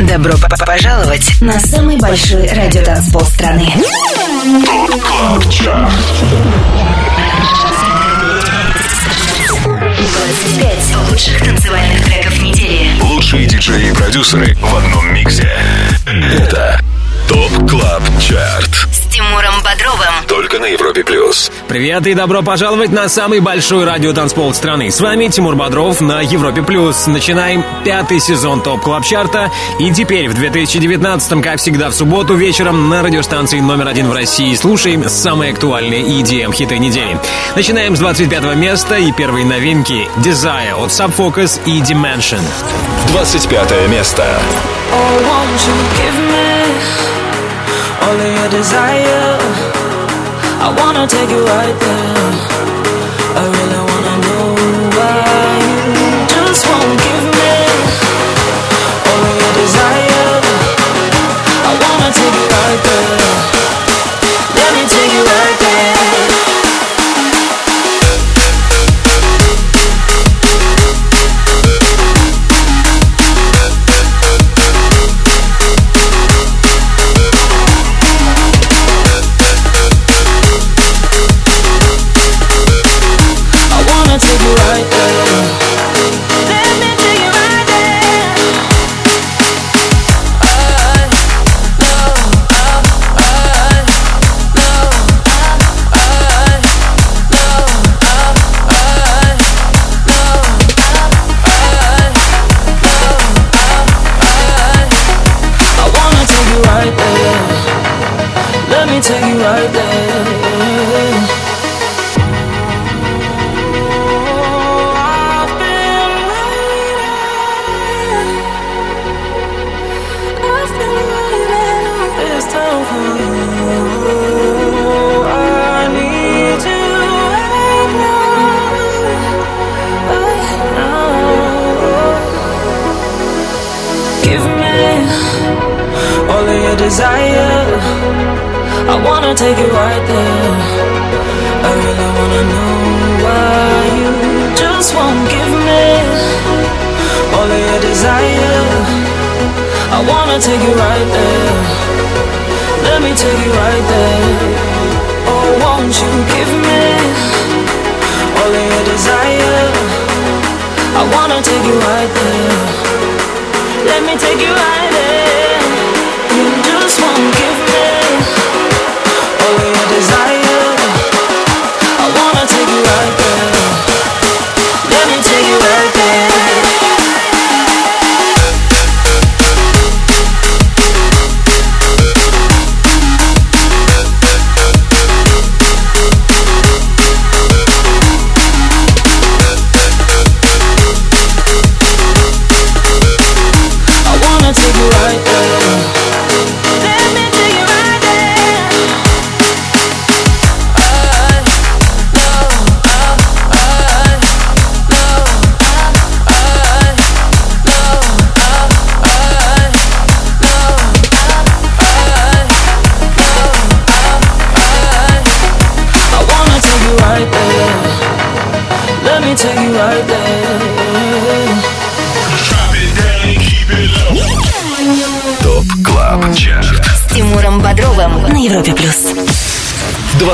Добро пожаловать на самый большой радиотанцпол страны. 25 лучших танцевальных треков недели. Лучшие диджеи и продюсеры в одном миксе. Это TOP CLUB CHART. С Тимуром Бодровым. Только на Европе Плюс. Привет и добро пожаловать на самый большой радиотанцпол страны. С вами Тимур Бодров на Европе Плюс. Начинаем пятый сезон TOP Club Chart а. И теперь в 2019-м, как всегда, в субботу вечером на радиостанции номер один в России слушаем самые актуальные EDM-хиты недели. Начинаем с 25 места и первые новинки Desire от Subfocus и Dimension. 25 место. Oh, all of your desire? I wanna take you right there. I really wanna know why you just won't give me all of your desire. I wanna take you right there.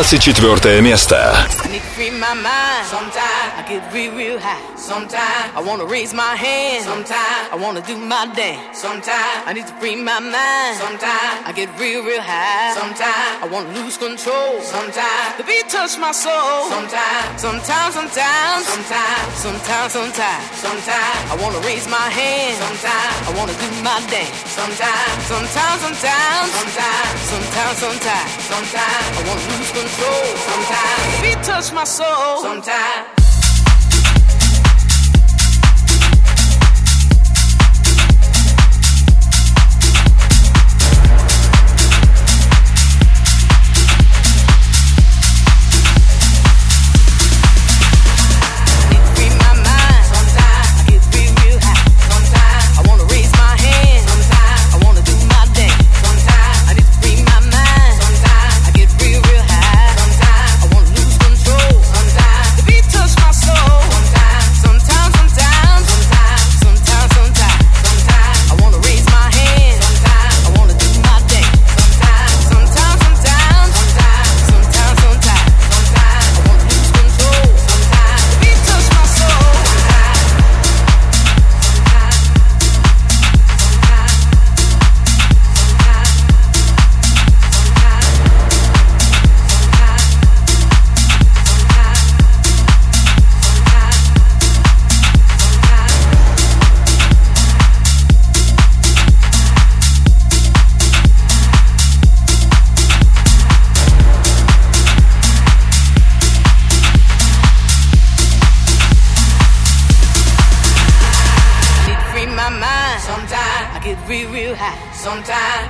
24 место. I need to free my mind. Sometimes I get real, real high. Sometimes I wanna raise my hand. Sometimes I wanna do my dance. Sometimes I need to free my mind. Sometimes I get real, real high. Sometimes I wanna lose control. Sometimes the beat touch my soul. Sometimes, sometimes, sometimes, sometimes, sometimes, sometimes, sometimes I wanna raise my hand. Sometimes I wanna do my dance. Sometimes, sometimes, sometimes, sometimes, sometimes, sometimes, sometimes I wanna lose control. Sometimes beat touch my soul. Sometimes.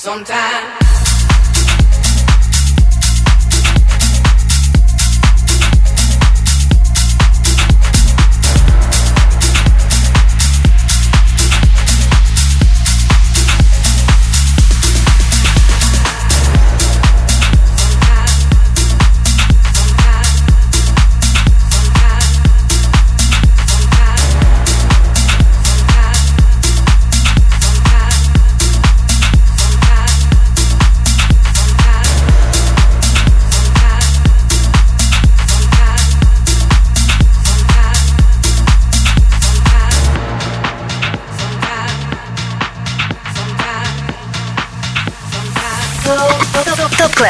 sometimes,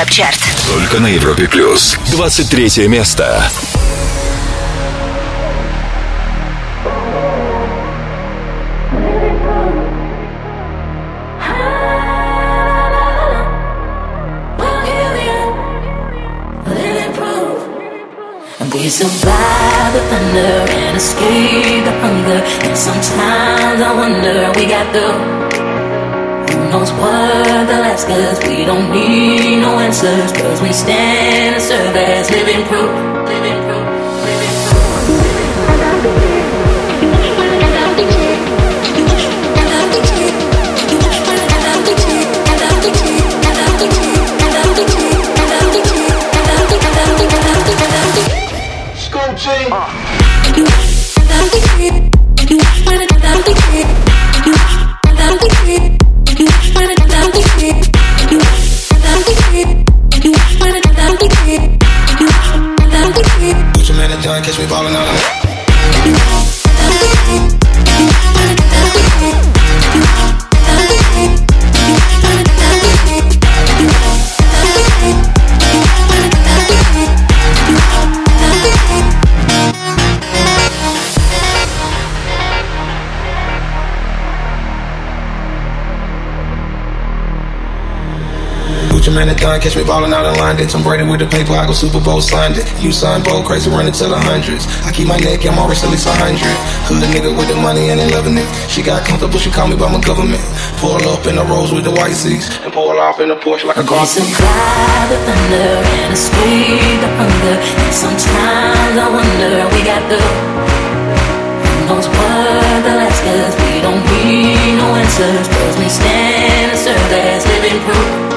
sometimes. ТОП КЛАБ ЧАРТ Только на Европе Плюс. 23 место. We survive the thunder and escape the hunger. And sometimes I wonder we got through. Knows what they'll ask? We don't need no answers, cause we stand and serve as living proof. Living proof. Put your man in John, catch me ballin' out in London. Tom Brady with the paper, I go Super Bowl signed it. You sign bold, crazy running to the hundreds. I keep my neck, I'm always at least a hundred. Hood nigga with the money and they loving it. She got comfortable, she call me by my government. Pull up in the rose with the white seats and pull off in a Porsche like a car. survive the thunder and escape the hunger. And sometimes I wonder we got the who knows what they'll ask. We don't need no answers, cause we stand and serve as living proof.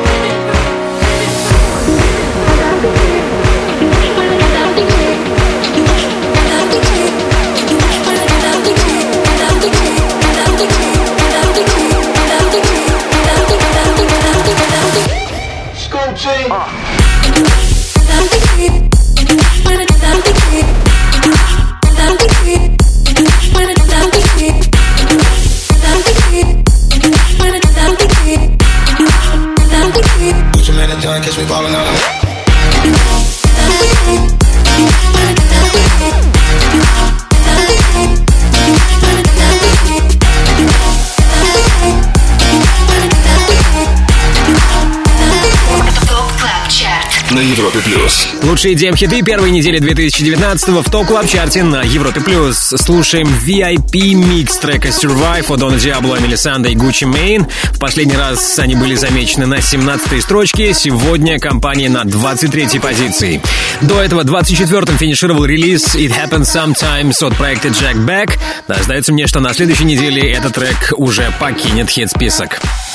Лучшие EDM-хиты первой недели 2019 в TOP Club Chart е на Европе Плюс. Слушаем VIP микс трека Survive от Дона Диабло, Эмели Санде и Gucci Mane. В последний раз они были замечены на 17-й строчке, сегодня компания на 23-й позиции. До этого 24-м финишировал релиз It Happens Sometimes от проекта Jack Back. Да, сдается мне, что на следующей неделе этот трек уже покинет хит-список.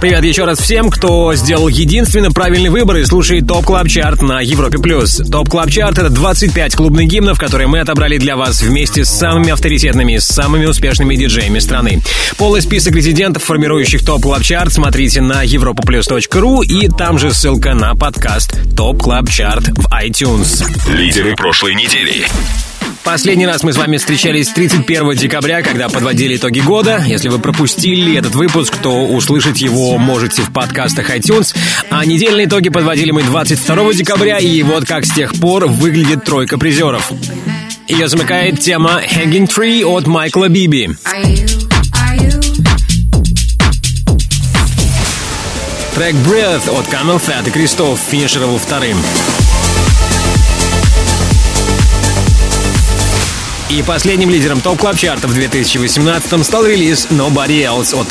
Привет еще раз всем, кто сделал единственно правильный выбор и слушает TOP Club Chart на Европе Плюс. ТОП Клаб Чарт — это 25 клубных гимнов, которые мы отобрали для вас вместе с самыми авторитетными, самыми успешными диджеями страны. Полный список резидентов, формирующих TOP Club Chart, смотрите на europaplus.ru и там же ссылка на подкаст TOP Club Chart в iTunes. Лидеры прошлой недели. Последний раз мы с вами встречались 31 декабря, когда подводили итоги года. Если вы пропустили этот выпуск, то услышать его можете в подкастах iTunes. А недельные итоги подводили мы 22 декабря, и вот как с тех пор выглядит тройка призеров. Ее замыкает тема Hanging Tree от Майкла Биби. Трек Breath от Camel Fat и Кристоф финишировал вторым. И последним лидером топ клаб чарта в 2018 стал релиз Nobody Else от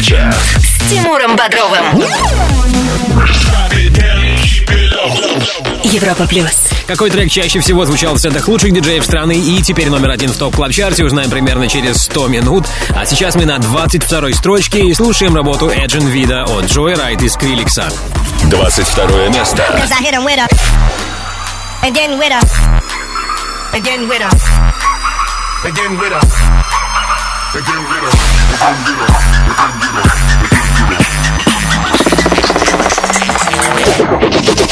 ЧАРТ. С Тимуром Бодровым. Европа плюс. Какой трек чаще всего звучал в сетах лучших диджеев страны и теперь номер один в топ клаб чарте узнаем примерно через 100 минут. А сейчас мы на 22 строчке и слушаем работу Эджин Вида от Джои Райт из Криликса. 22 место.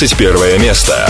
21 место.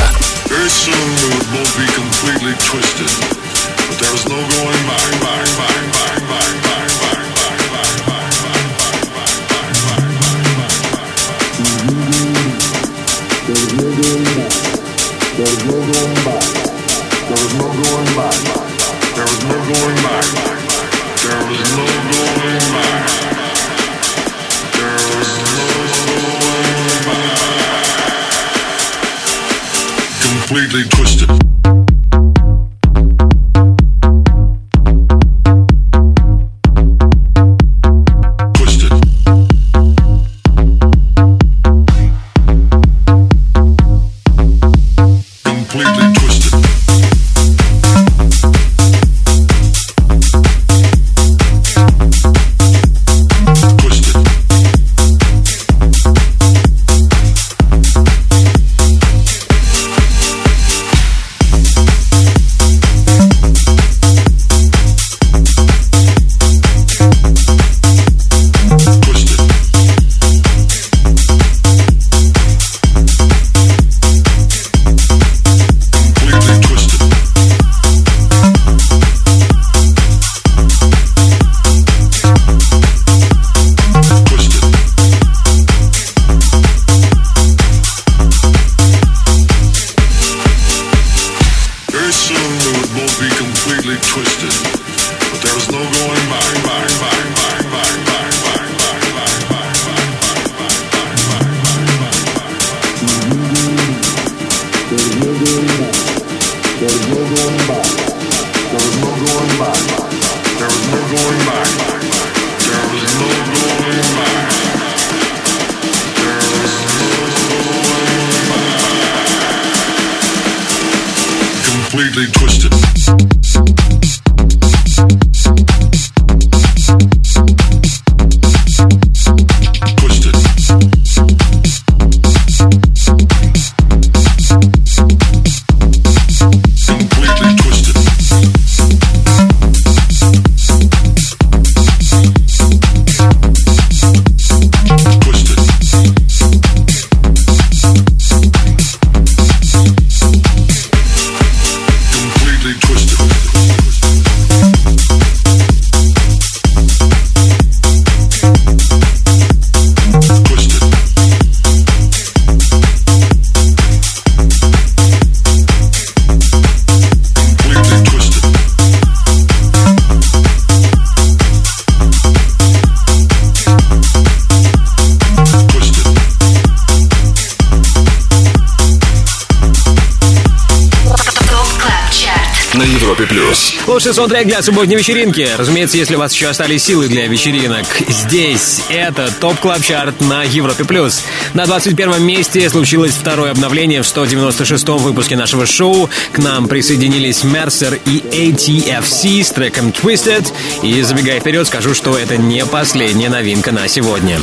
Саундтрек для субботней вечеринки. Разумеется, если у вас еще остались силы для вечеринок. Здесь это TOP Club Chart на Европе Плюс. На 21 месте случилось второе обновление в 196-м выпуске нашего шоу. К нам присоединились Mercer и ATFC с треком Twisted. И забегая вперед, скажу, что это не последняя новинка на сегодня.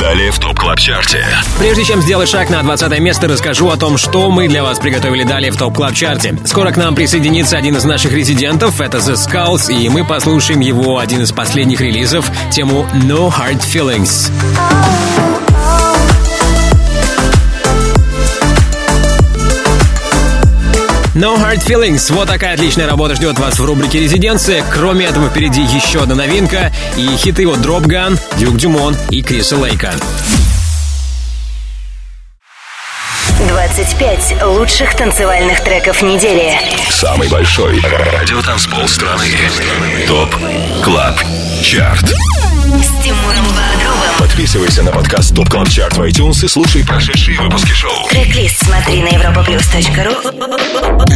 Далее в TOP Club Chart е. Прежде чем сделать шаг на 20 место, расскажу о том, что мы для вас приготовили далее в TOP Club Chart е. Скоро к нам присоединится один из наших резидентов, это The Skulls, и мы послушаем его один из последних релизов, тему No Hard Feelings. No Hard Feelings. Вот такая отличная работа ждет вас в рубрике «Резиденция». Кроме этого, впереди еще одна новинка и хиты от Dropgun, Duke Dumont и Криса Лейка. 25 лучших танцевальных треков недели. Самый большой радиотанцпол страны. TOP Club Chart. С Тимуром. Подписывайся на подкаст TOP Club Chart в iTunes и слушай прошедшие выпуски шоу. Трек-лист смотри на europaplus.ru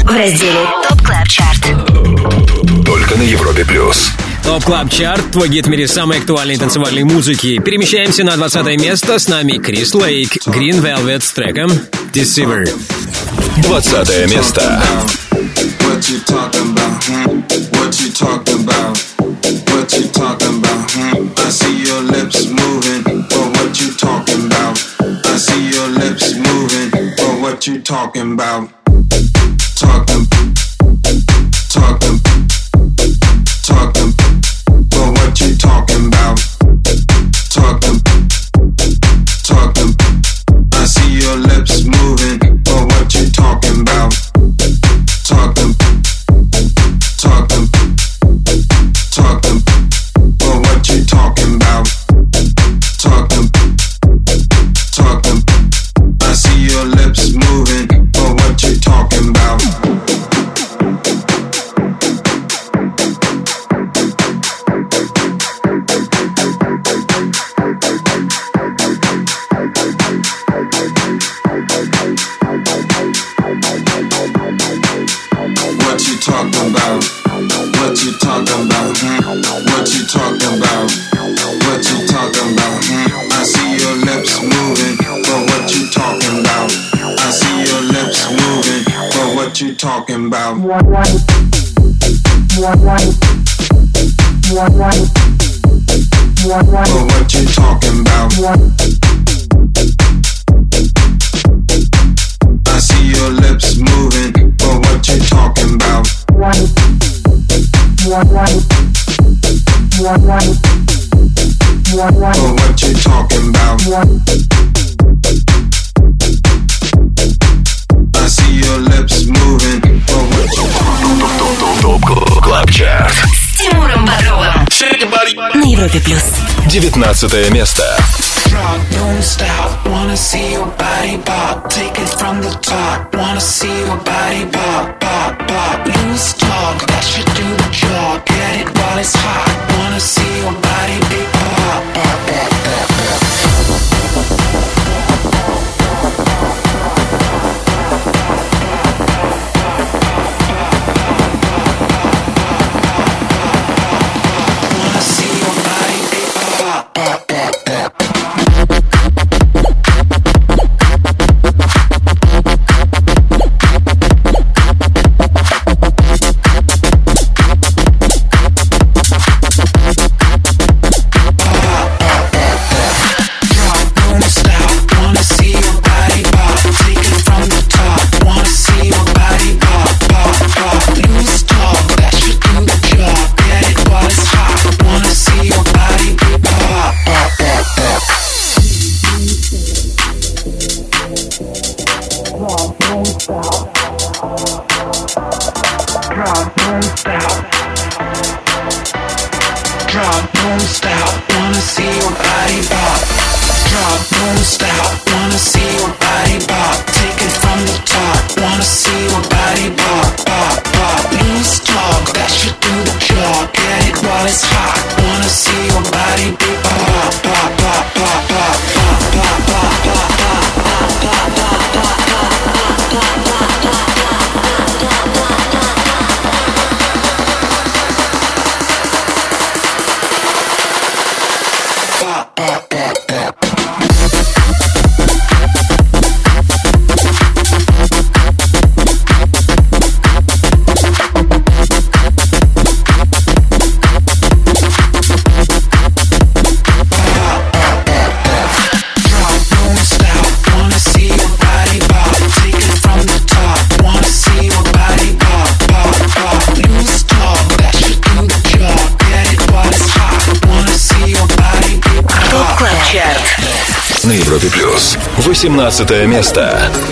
в разделе TOP Club Chart. Только на Европе Плюс. TOP Club Chart, твой гид в мире самой актуальной танцевальной музыки. Перемещаемся на 20 место. С нами Chris Lake, Green Velvet с треком Deceiver. 20 место. What you talking about? What you talking about? You talking about? Talking, talking, you talking about? I see your lips moving, but what you talking about? But what you talking about? I see your lips moving, but what you ТОП Клаб Чарт. С Тимуром Бодровым. На Европе Плюс. 19 место. Rock, don't stop. Wanna see your body pop. Take it from the top. Wanna see your body pop, pop, pop. Loose talk, that should do the job. Get it while it's hot. Wanna see your body big pop, pop, pop, pop, pop. 18 место.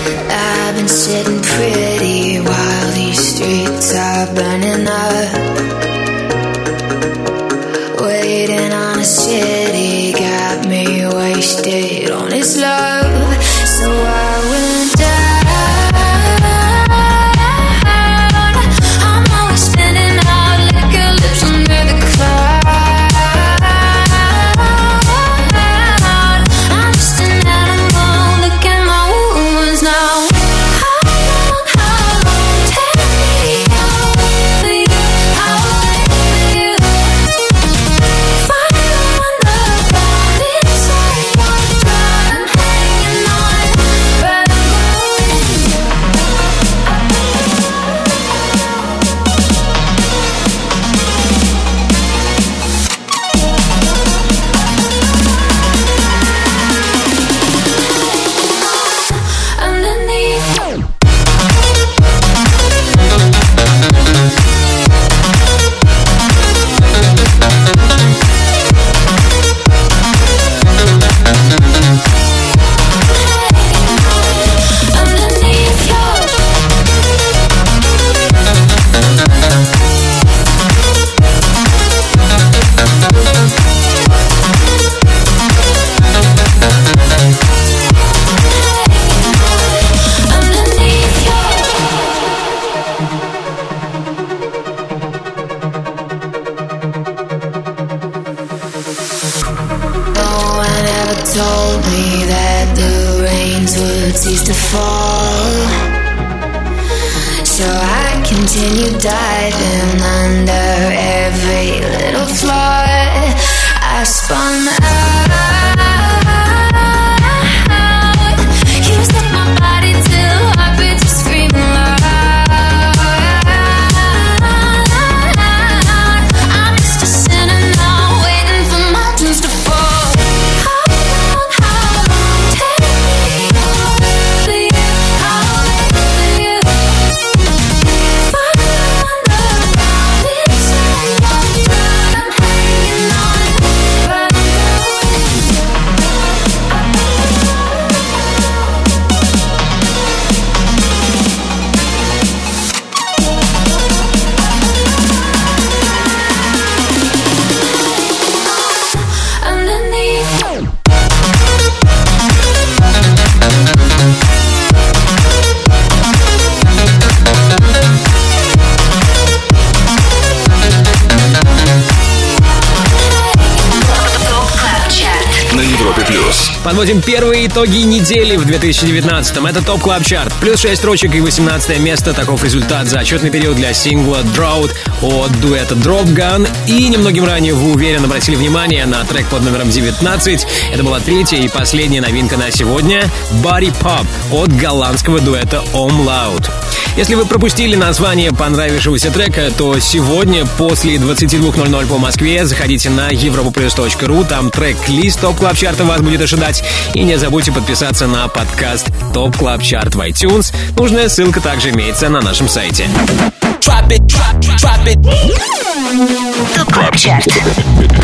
Первые итоги недели в 2019-м. Это TOP Club Chart. Плюс 6 строчек и 18 место. Таков результат за отчетный период для сингла Drought от дуэта Dropgun. И немногим ранее вы уверенно обратили внимание на трек под номером 19. Это была третья и последняя новинка на сегодня. Body Pop от голландского дуэта Om Loud. Если вы пропустили название понравившегося трека, то сегодня после 22.00 по Москве заходите на europaplus.ru, там трек-лист TOP Club Chart а вас будет ожидать. И не забудьте подписаться на подкаст TOP Club Chart в iTunes. Нужная ссылка также имеется на нашем сайте. TOP Club Chart.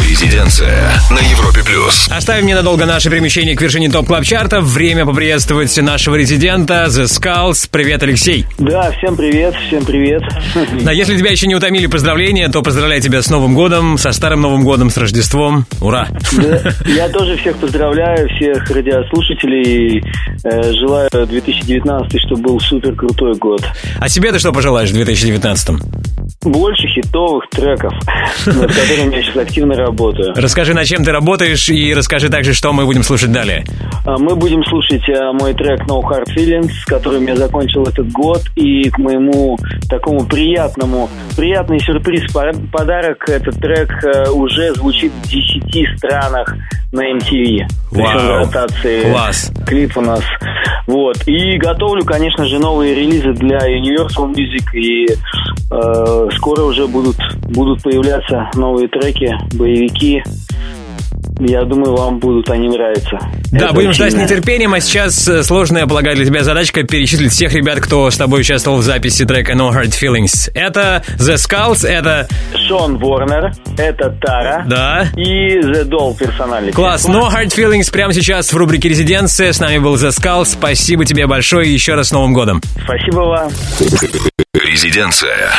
Резиденция на Европе плюс. Оставим ненадолго наше перемещение к вершине TOP Club Chart а. Время поприветствовать нашего резидента The Skulls. Привет, Алексей. Да, всем привет, всем привет. Да, если тебя еще не утомили поздравления, то поздравляю тебя с Новым годом, со Старым Новым годом, с Рождеством. Ура! Да, я тоже всех поздравляю, всех радиослушателей. Э, желаю 2019, чтобы был супер крутой год. А себе ты что пожелаешь в 2019-м? Больше хитовых треков, над которыми я сейчас активно работаю. Расскажи, над чем ты работаешь, и расскажи также, что мы будем слушать далее. А, Мы будем слушать а, мой трек No Hard Feelings, с которым я закончил этот год, и к моему такому приятному, приятный сюрприз, по- подарок, этот трек э, уже звучит в 10 странах на MTV. Вау. ротации Класс. клип у нас. Вот. И готовлю, конечно же, новые релизы для Universal Music, и э, скоро уже будут, будут появляться новые треки, боевики. Я думаю, вам будут они нравиться. Да, Это будем ждать с нетерпением, а сейчас э, сложная, полагаю, для тебя задачка перечислить всех ребят, кто с тобой участвовал в записи трека No Hard Feelings. Это The Skulls, это... Шон Ворнер, это Тара. Да. И The Doll персональный. Класс, No Hard Feelings прямо сейчас в рубрике «Резиденция». С нами был The Skulls. Спасибо тебе большое и еще раз с Новым годом. Спасибо вам. Резиденция.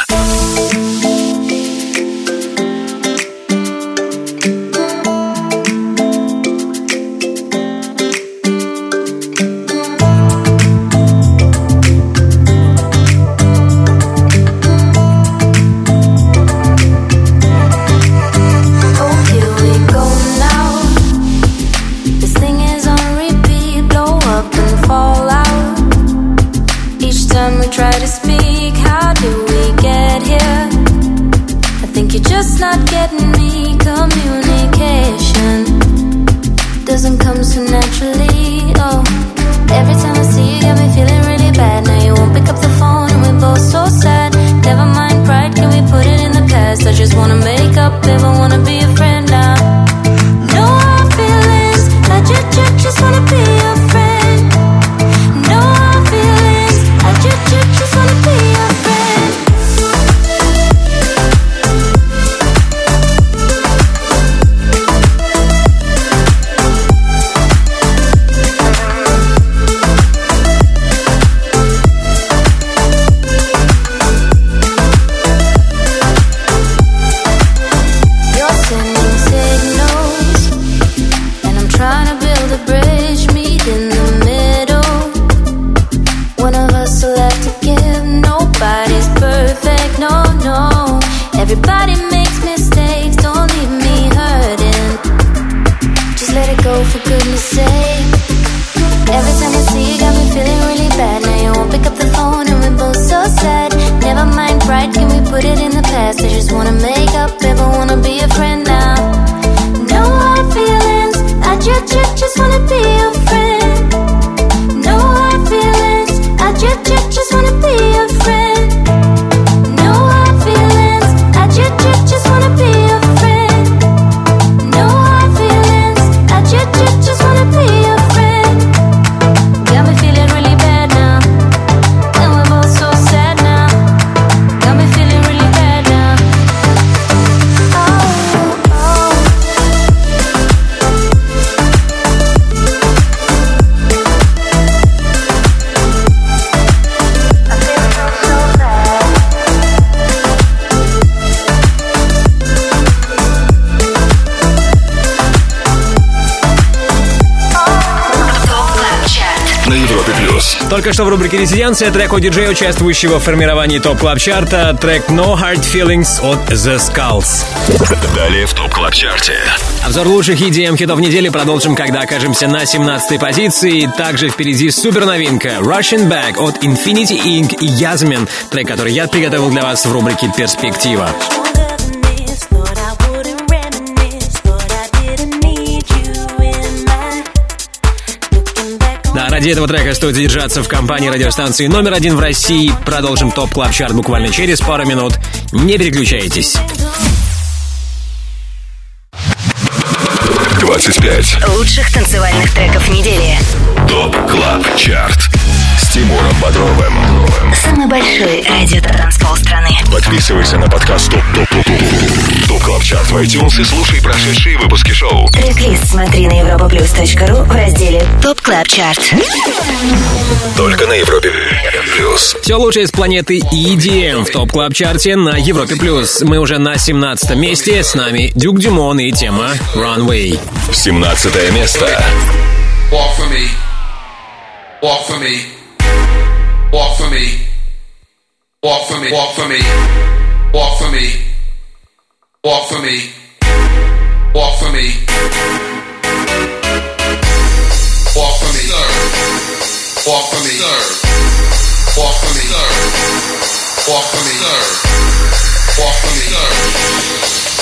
Только что в рубрике «Резиденция» трек от диджея, участвующего в формировании топ клаб чарта трек No Hard Feelings от The Skulls. Далее в топ клаб чарте. Обзор лучших EDM хитов недели продолжим, когда окажемся на 17-й позиции. Также впереди супер новинка Russian Bag от Infinity Inc. и Yasmin, трек, который я приготовил для вас в рубрике «Перспектива». Ради этого трека стоит задержаться в компании радиостанции номер один в России. Продолжим топ клаб чарт буквально через пару минут. Не переключайтесь. 25. Лучших танцевальных треков недели. ТОП КЛАБ ЧАРТ Тимуром Бодровым. Самый большой радио-транспол страны. Подписывайся на подкаст ТОП ТОП ТОП ТОП ТОП КЛАБ ЧАРТ в iTunes и слушай прошедшие выпуски шоу. Трек-лист смотри на europaplus.ru в разделе TOP Club Chart. Только на Европе Плюс. Все лучшее с планеты EDM в TOP Club Chart е на Европе плюс. Мы уже на 17 месте. С нами Duke Dumont и тема Runway. 17 место. Walk for me. Walk for me. Walk for me. Walk for me. Walk for me. Walk for me. Walk for me. Walk for me. Walk for me. Sir. Walk for me. Sir. Walk for me. Sir. Walk for me. Sir. Walk for me. Sir.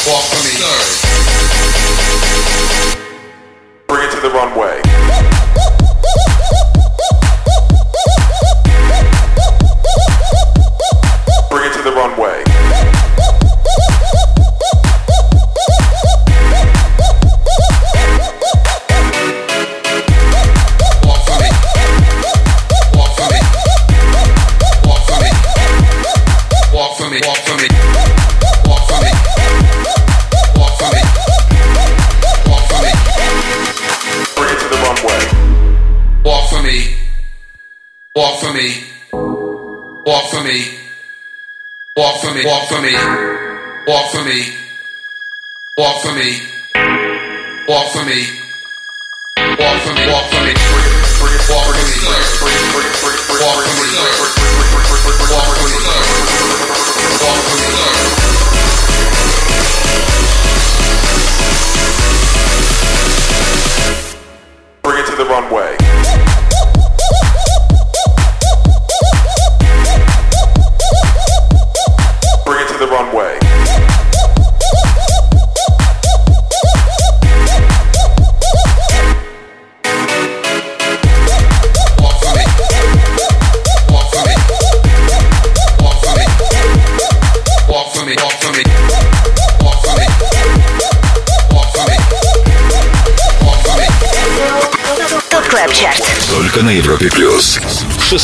Walk for me. Sir. Bring it to the runway. to the runway. Walk for me. Walk for me. Walk for me, walk for me, walk for me, walk for me, walk for me, walk for me, walk for me, walk for me, walk for me, walk for me, walk for me. Bring it to the runway.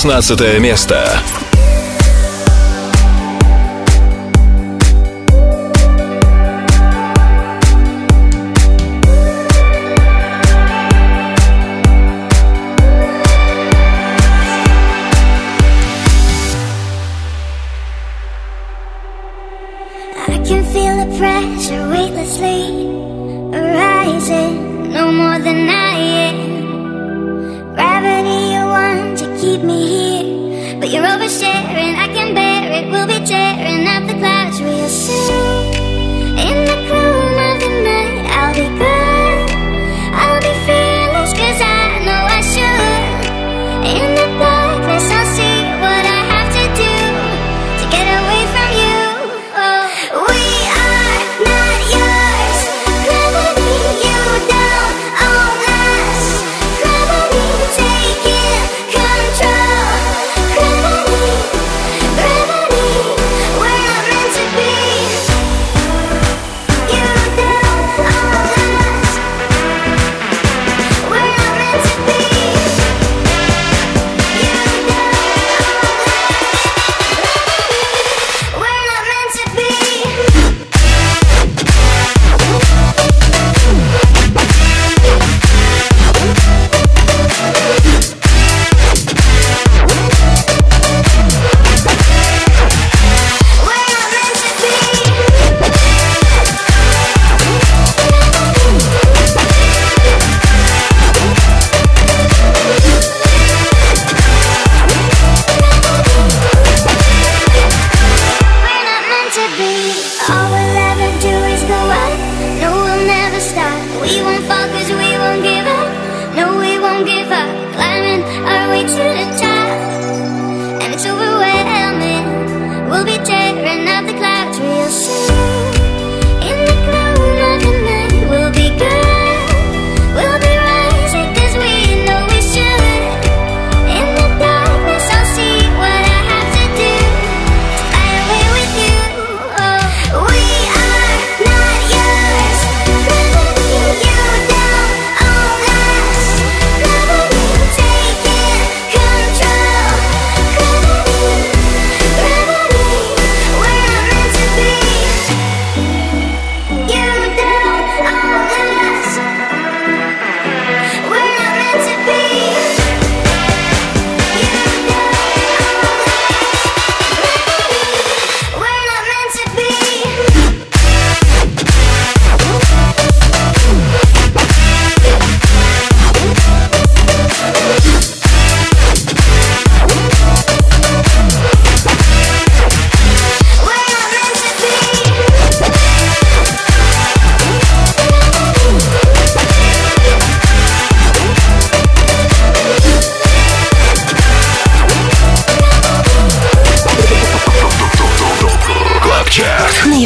16 место.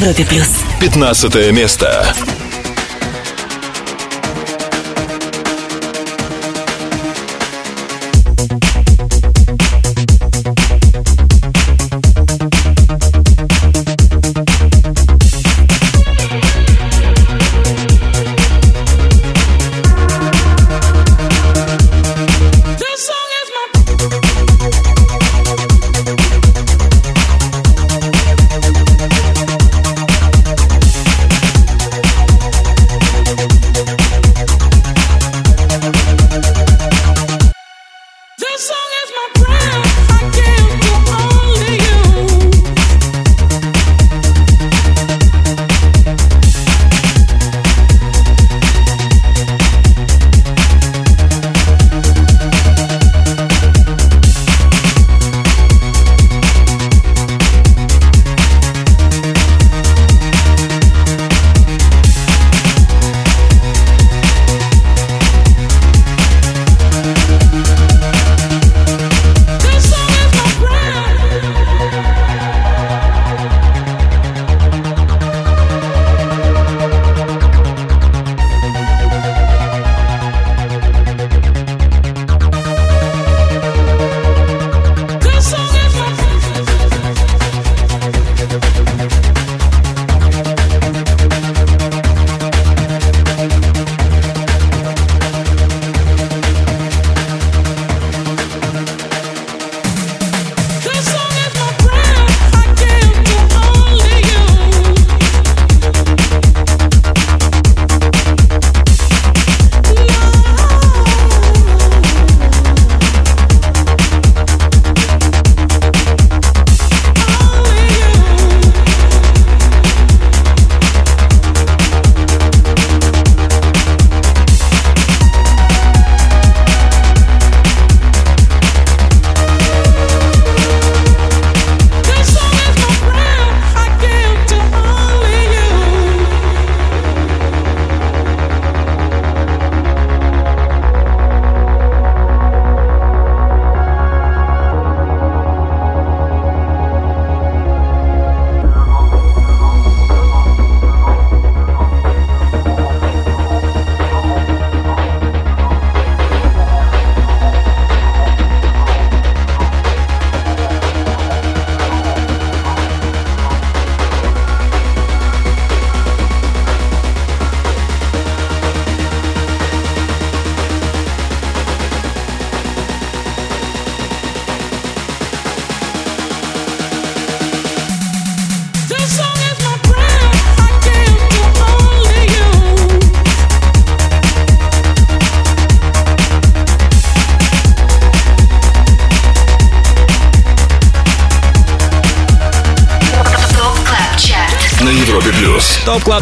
Европе плюс. 15 место.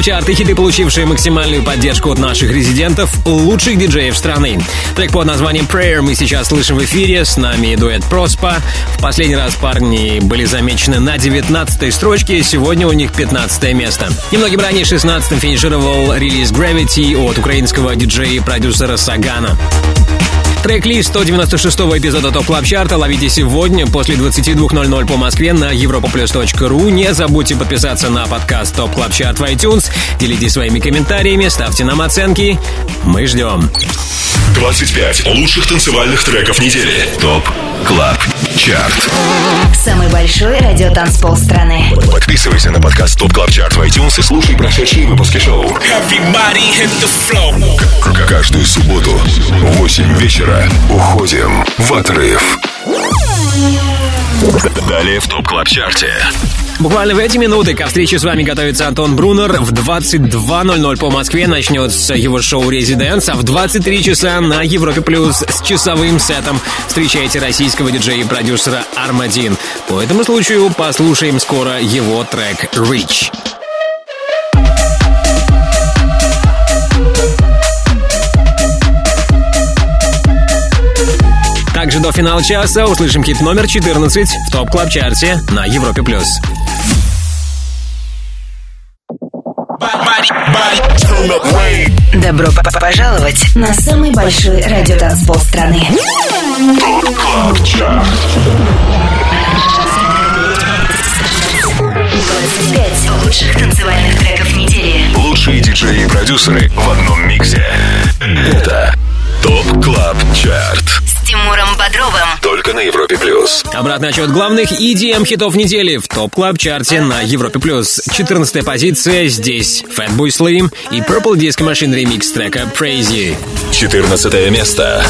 Chart и хиты, получившие максимальную поддержку от наших резидентов, лучших диджеев страны. Трек под названием Prayer мы сейчас слышим в эфире. С нами дуэт Prospa. В последний раз парни были замечены на 19 строчке, сегодня у них 15 место. Немногим ранее 16-м финишировал релиз Gravity от украинского диджея и продюсера Сагана. Трек-лист 196 эпизода TOP Club Chart а ловите сегодня после 22.00 по Москве на europaplus.ru. Не забудьте подписаться на подкаст TOP Club Chart в iTunes. Делитесь своими комментариями, ставьте нам оценки. Мы ждем. 25 лучших танцевальных треков недели. TOP Club Chart. Самый большой радиотанцпол страны. Подписывайся на подкаст TOP Club Chart в iTunes и слушай прошедшие выпуски шоу. Everybody hit the floor. К- Каждую субботу в 8 вечера уходим в отрыв. Далее в TOP Club Чарте. Буквально в эти минуты ко встрече с вами готовится Антон Брунер. В 22.00 по Москве начнется его шоу «Residence», а в 23 часа на Европе Плюс с часовым сетом встречайте российского диджея и продюсера Армадин. По этому случаю послушаем скоро его трек «Rich». Также до финала часа услышим хит номер 14 в TOP Club Чарте на Европе+. плюс. Добро п- п- пожаловать на самый большой радиотанцпол страны. 25 лучших танцевальных треков недели. Лучшие диджеи и продюсеры в одном миксе. Это TOP Club Chart. С Тимуром Бодровым. Только на Европе Плюс. Обратный отсчет главных EDM хитов недели в TOP Club Чарте на Европе плюс. 14 позиция здесь Fatboy Slim и Purple Disco Machine ремикс трека Crazy. 14 место.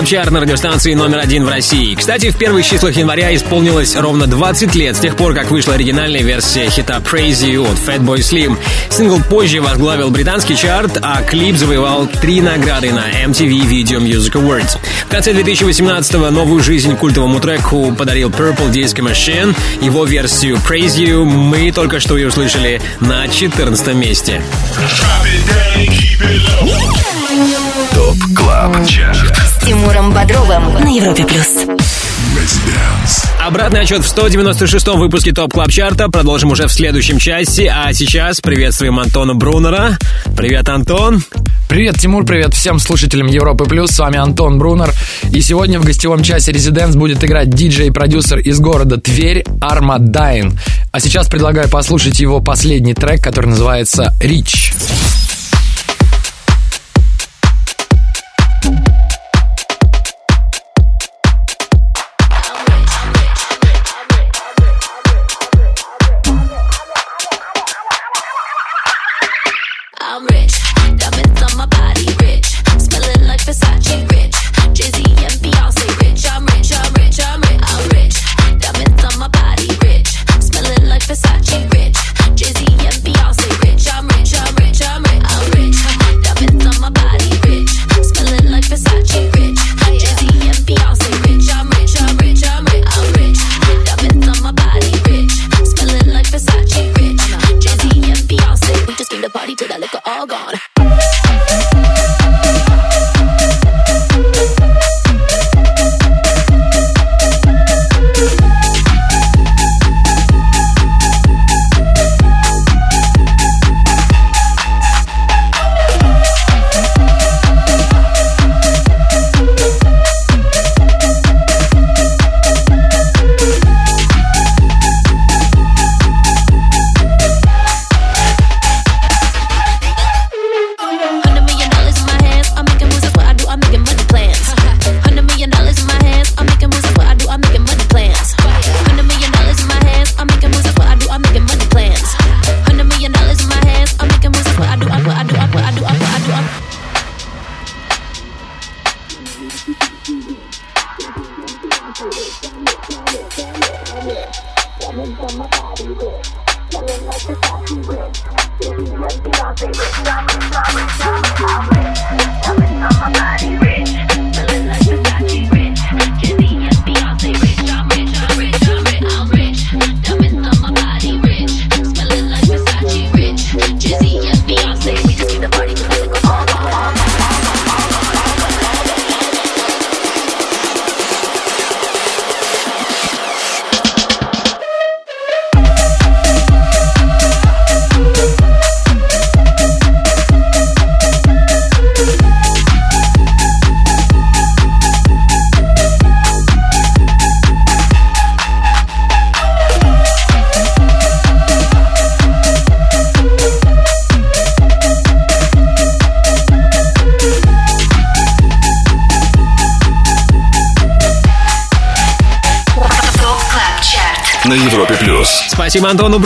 Плюс. TOP Club Chart на радиостанции номер один в России. Кстати, в первых числах января исполнилось ровно 20 лет с тех пор, как вышла оригинальная версия хита Praise You от Fatboy Slim. Сингл позже возглавил британский чарт, а клип завоевал три награды на MTV Video Music Awards. В конце 2018-го новую жизнь культовому треку подарил Purple Disco Machine. Его версию Praise You мы только что и услышали на 14 месте. TOP Club Chart С Тимуром Бодровым на Европе плюс. Обратный отсчет в 196-м выпуске TOP Club Чарта продолжим уже в следующем части, а сейчас приветствуем Антона Брунера. Привет, Антон. Привет, Тимур, привет всем слушателям Европы Плюс, с вами Антон Брунер. И сегодня в гостевом часе Residence будет играть диджей-продюсер из города Тверь Арма Дайн. А сейчас предлагаю послушать его последний трек, который называется «Rich». I'm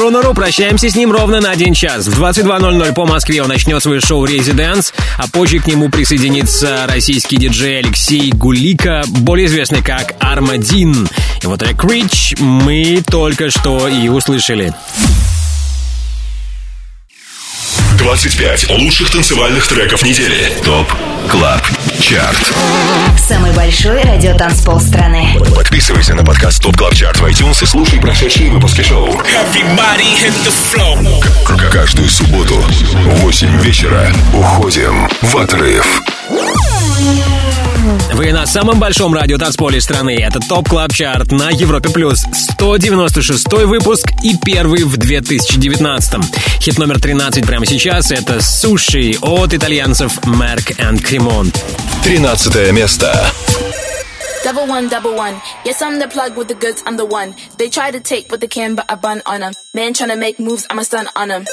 Брунеру. Прощаемся с ним ровно на один час. В 22.00 по Москве он начнет свое шоу «Резиденс», а позже к нему присоединится российский диджей Алексей Гулика, более известный как Армадин. Его трек «Rich» мы только что и услышали. 25 лучших танцевальных треков недели. ТОП КЛАБ ЧАРТ. Самый большой радиотанцпол страны. Подписывайся на подкаст TOP Club Chart в iTunes и слушай прошедшие выпуски шоу. Everybody hit the floor. К- Каждую субботу в 8 вечера уходим в отрыв. Вы на самом большом радио танцполе страны. Это TOP Club Chart на Европе Плюс. 196 выпуск и первый в 2019. Хит номер 13 прямо сейчас. Это «Sushi» от итальянцев Merk и Kremont. 13 место. Double one, double one. Yes, I'm the plug with the goods, I'm the one. They try to take what they can, but I bun on them. Man tryna make moves, I'm a stun on them.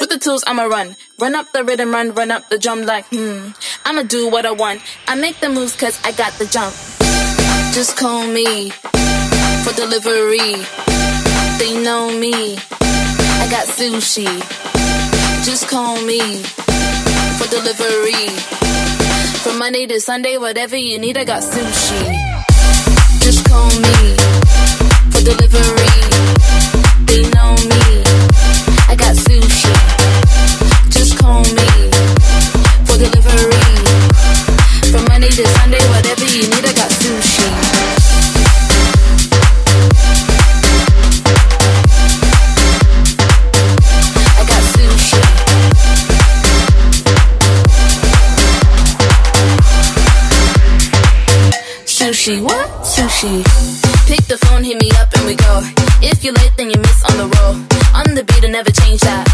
With the tools, I'ma run. Run up the rhythm, run, run up the drum like, hmm. I'ma do what I want. I make the moves cause I got the jump. Just call me for delivery. They know me. I got sushi. Just call me for delivery. From Monday to Sunday, whatever you need, I got sushi. Just call me for delivery. They know me. I got sushi. Just call me for delivery. From Monday to Sunday, whatever you need, I got sushi. I got sushi. Sushi, what? Sushi. Pick the phone, hit me up, never change that.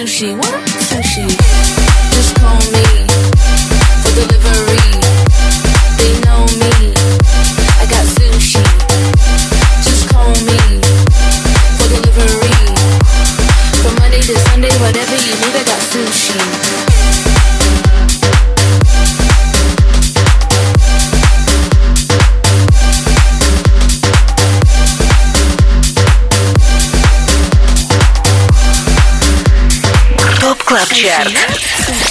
Sushi, what? Sushi. Just call me for delivery. They know me. I got sushi. Just call me for delivery. From Monday to Sunday, whatever you need, I got sushi. Клаб Чарт.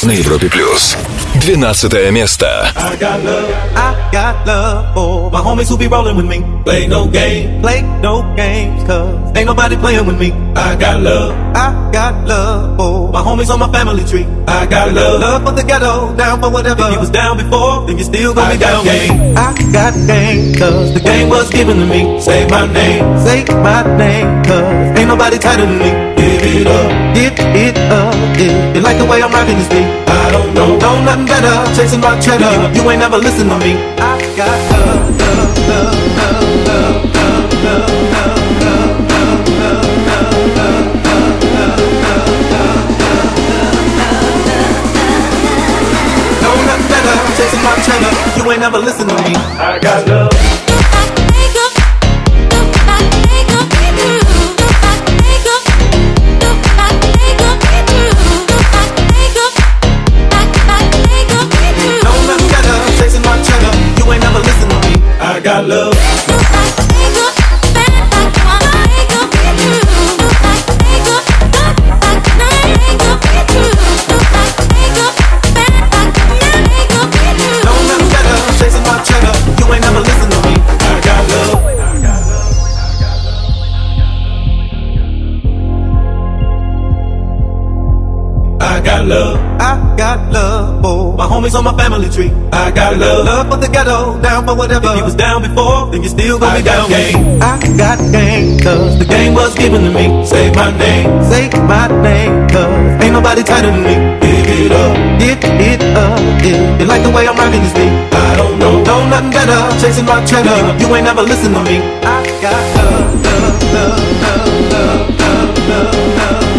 На Европе плюс. 12 место. I got love, I got love for my homies who be rolling with me. Play no game, play no games, cause ain't nobody playing with me. I got love, I got love for my homies on my family tree. I got love, love for the ghetto, down for whatever. If you was down before, then you still gonna be down game. I got game, cause the game was given to me. Say my name, say my name, cause ain't nobody tighter than me. Give it up, give it up. If you like the way I'm rocking this beat, Don't know, know nothing better. Chasing my cheddar, you ain't never listen to me. I got love, love, love, love, love, love, love, love, love, love, love, Know nothing better, chasing my cheddar, you ain't never listen to me. I got love. got love. Love for the ghetto, down for whatever. If you was down before, then you still gonna I be down. Gang. I got gang, cause the game was given to me. Say my name, say my name, cause ain't nobody tighter than me. Give it up, give it up. Yeah. You like the way I'm rocking this thing? I don't know, know nothing better. Chasing my cheddar, you ain't never listen to me. I got love, love, love, love, love, love, love. love.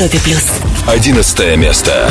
Европе плюс. 11 место.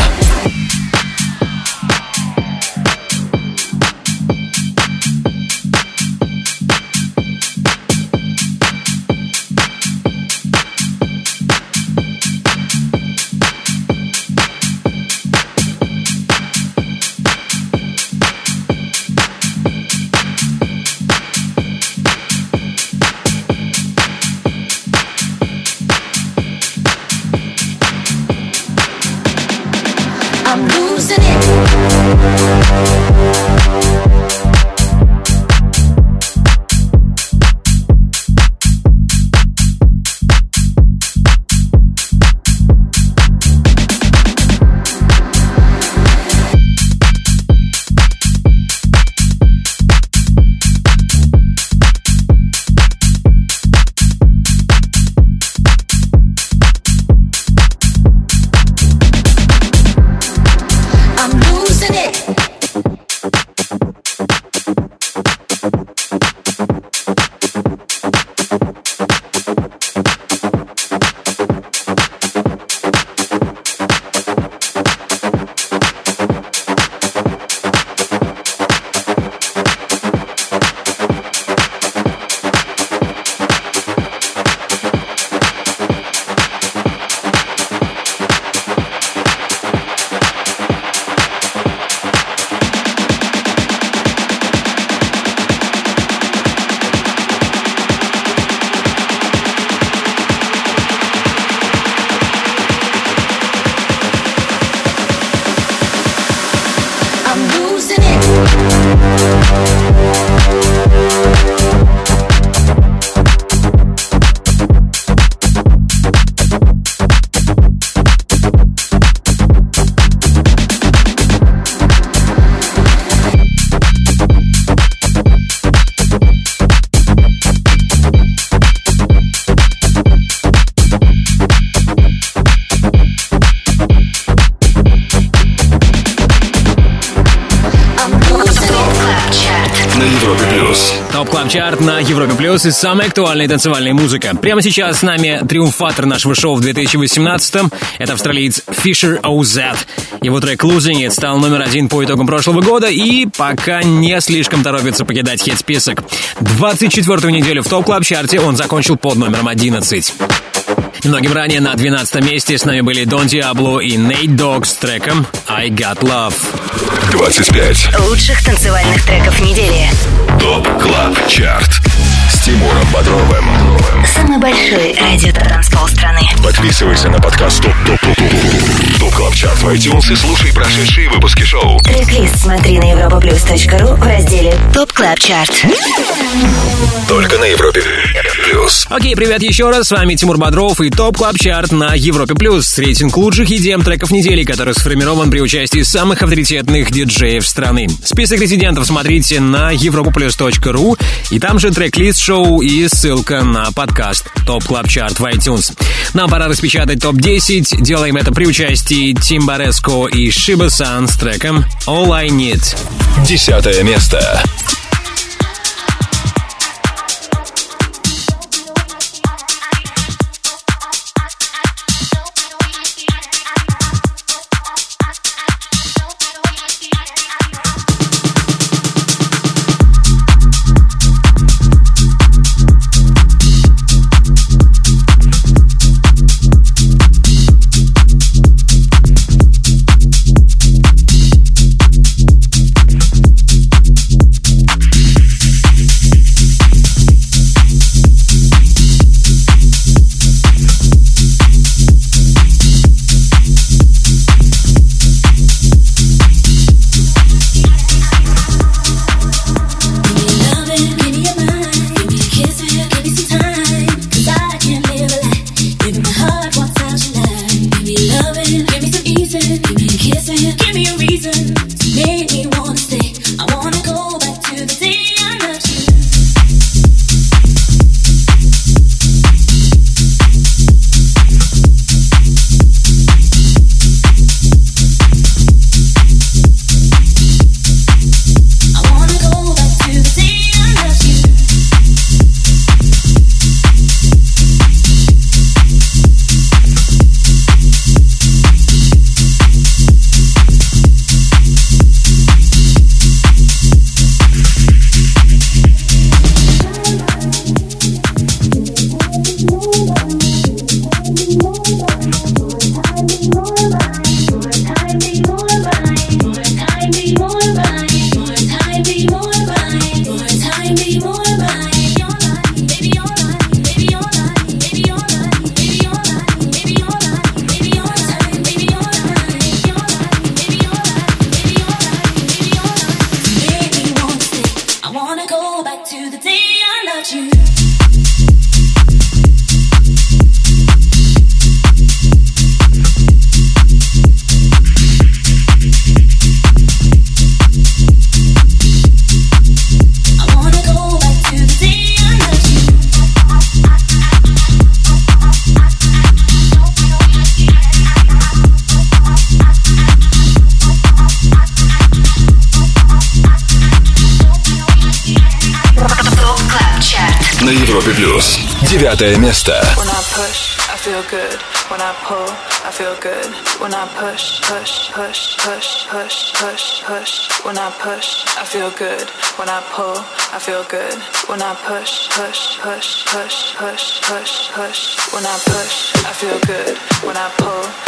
Чарт на Европе Плюс и самая актуальная танцевальная музыка. Прямо сейчас с нами триумфатор нашего шоу в 2018-м. Это австралиец Fisher OZ. Его трек Losing It стал номер один по итогам прошлого года и пока не слишком торопится покидать хит-список. 24-ю неделю в TOP Club Чарте он закончил под номером 11. Немногим ранее на 12 месте с нами были Don Diablo и Nate Dogg с треком I Got Love. 25. Лучших танцевальных треков недели. TOP Club Chart. С Тимуром Бодровым. Самый большой радиотанцпол страны. Подписывайся на подкаст TOP TOP TOP TOP TOP Club Chart в iTunes и слушай прошедшие выпуски шоу Трек-лист смотри на europaplus.ru в разделе TOP Club Chart. Только на Европе Плюс Окей, привет еще раз, с вами Тимур Бодров и TOP Club Chart на Европе Плюс. Рейтинг лучших EDM треков недели, который сформирован при участии самых авторитетных диджеев страны. Список резидентов смотрите на europaplus.ru и там же трек-лист шоу и ссылка на подкаст TOP Club Chart в iTunes. Нам пора распечатать ТОП-10, делаем это при участии Tim Baresko и Shiba San с треком All I Need. Десятое место Девятое место. When I push, I feel good. When I pull, I feel good. When I push, push, push, push, push, push, push. When I push, I feel good. When I pull, I feel good. When I push, push, push, push, push, push, push. When I push, I feel good. When I pull, I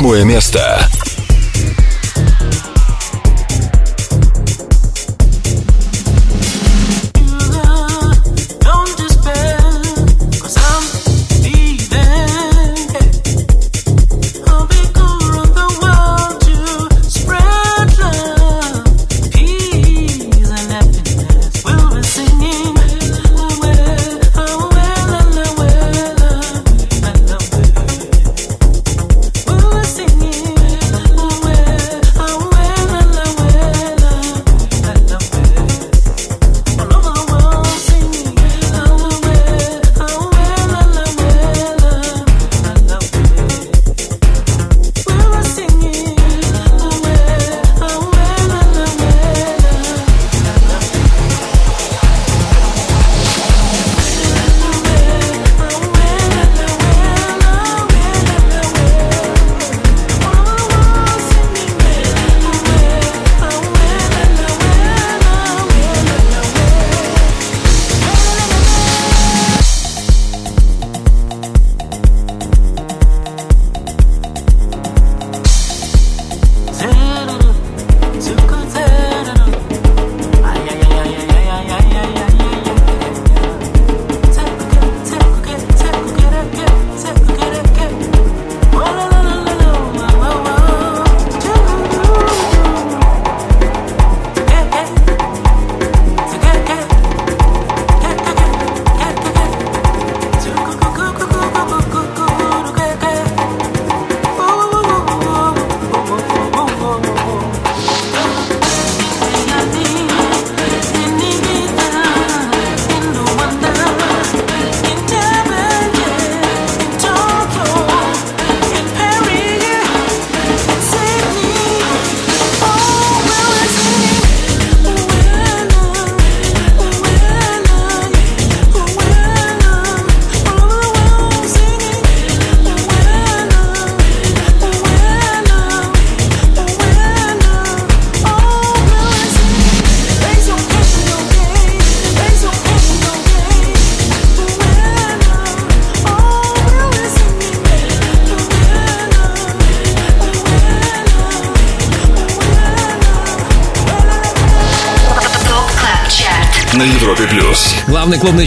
Восьмое место.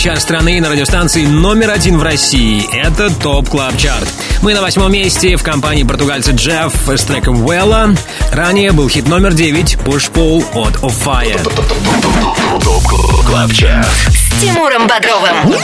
Чарт страны на радиостанции номер один в России – это TOP Club Chart. Мы на восьмом месте в компании португальца Джефф с треком Вэлла. Ранее был хит номер девять «Push Pull» от Offaiah. TOP Club Chart. С Тимуром Бодровым.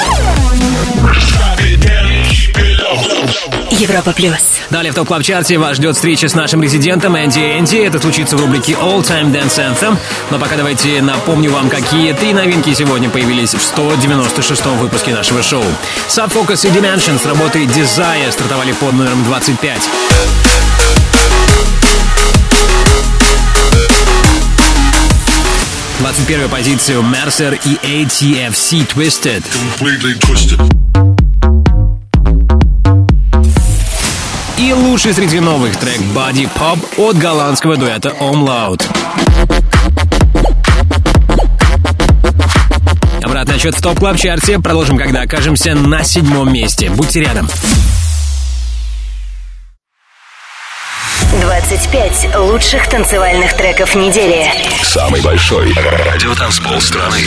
Европа Плюс. Далее в TOP Club Чарте вас ждет встреча с нашим резидентом Энди Энди. Это случится в рубрике All Time Dance Anthem. Но пока давайте напомню вам, какие три новинки сегодня появились в 196-м выпуске нашего шоу. Subfocus и Dimension с работой Desire стартовали под номером 25. Двадцать первую позицию Mercer и ATFC Twisted. Completely twisted. И лучший среди новых трек Body Pop от голландского дуэта Om Loud. Обратный отчет в топ клаб чарте продолжим, когда окажемся на седьмом месте. Будьте рядом. 25 лучших танцевальных треков недели. Самый большой радиотанцпол страны.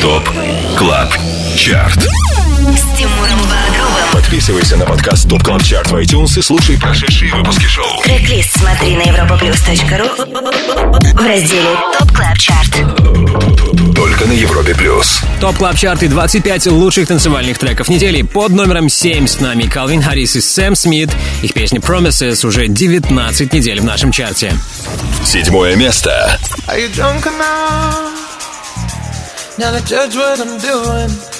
ТОП КЛАБ ЧАРТ. С Тимуром Бодровым. Подписывайся на подкаст ТОП КЛАБ ЧАРТ в iTunes и слушай прошедшие выпуски шоу. Трек-лист смотри на europaplus.ru в разделе ТОП КЛАБ ЧАРТ. Только на Европе плюс. Топ клаб чарты 25 лучших танцевальных треков недели. Под номером 7 с нами Калвин Харрис и Сэм Смит. Их песня Promises уже 19 недель в нашем чарте. Седьмое место. Are you drunk enough now to judge what I'm doing?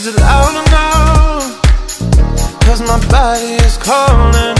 Is it loud enough? Cause my body is calling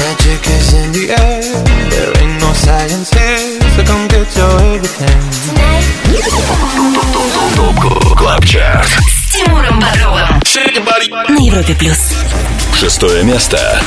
Magic is in the air. There ain't no science here, so come get your everything. ТОП КЛАБ ЧАРТ С Тимуром Бодровым. На Европе плюс. Шестое место.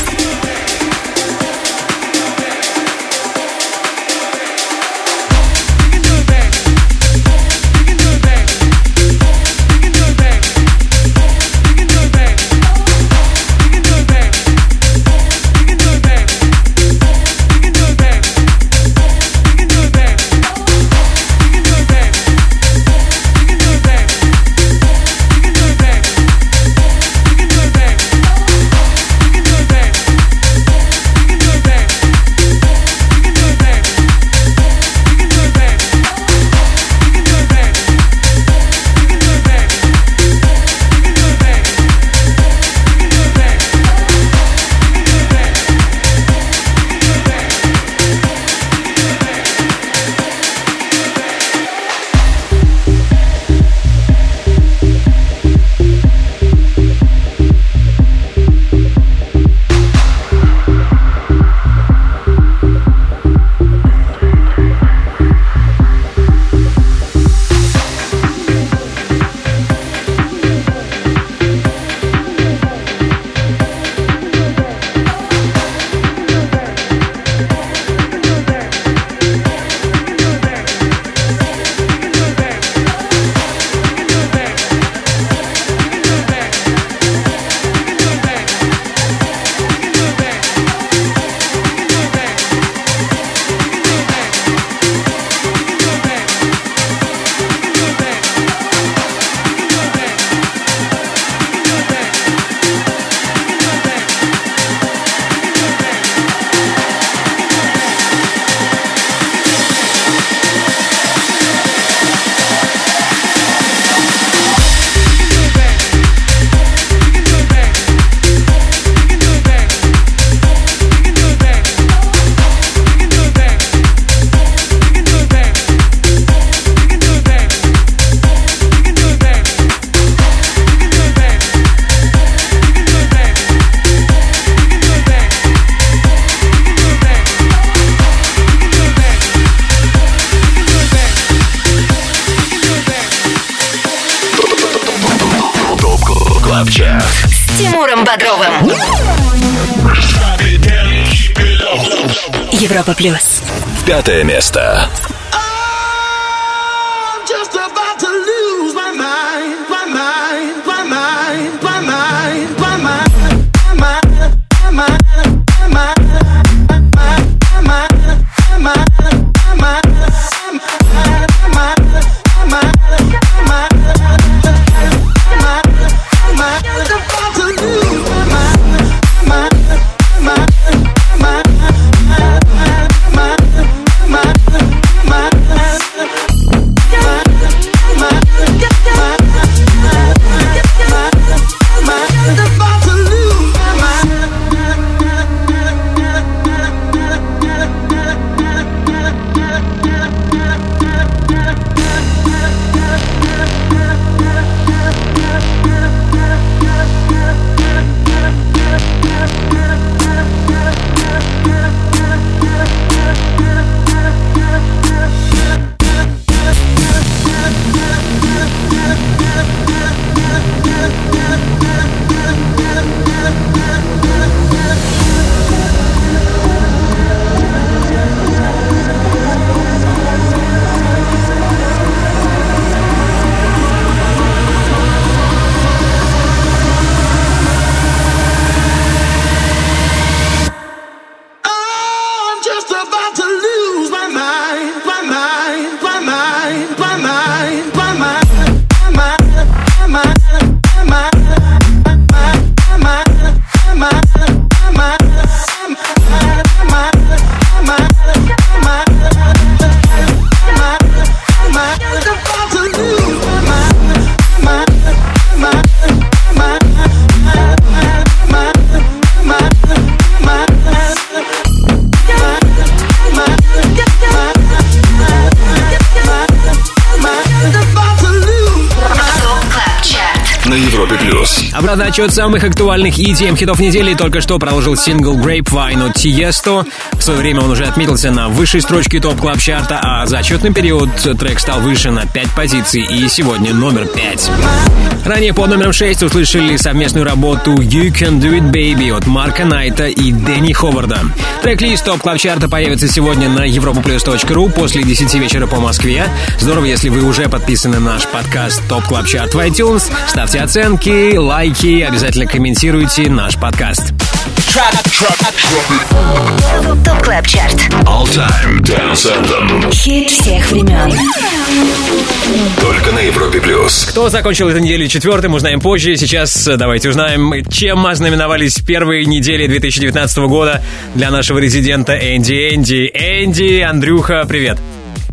Отсчет самых актуальных EDM хитов недели только что продолжил сингл Grapevine от Tiesto. В свое время он уже отметился на высшей строчке TOP Club Чарта а за отчетный период трек стал выше на 5 позиций и сегодня номер 5. Ранее под номером 6 услышали совместную работу You Can Do It Baby от Марка Найта и Дэнни Ховарда. Трек-лист TOP Club Чарта появится сегодня на europaplus.ru после 10 вечера по Москве. Здорово, если вы уже подписаны на наш подкаст TOP Club Chart в iTunes. Ставьте оценки, лайки, обязательно комментируйте наш подкаст. ТОП КЛАБ ЧАРТ All Time Dance Anthem. Хит всех времен Только на Европе Плюс. Кто закончил эту неделю четвертым, узнаем позже. Сейчас э, давайте узнаем, чем ознаменовались первые недели 2019 года для нашего резидента Энди Энди. Энди, Андрюха, привет.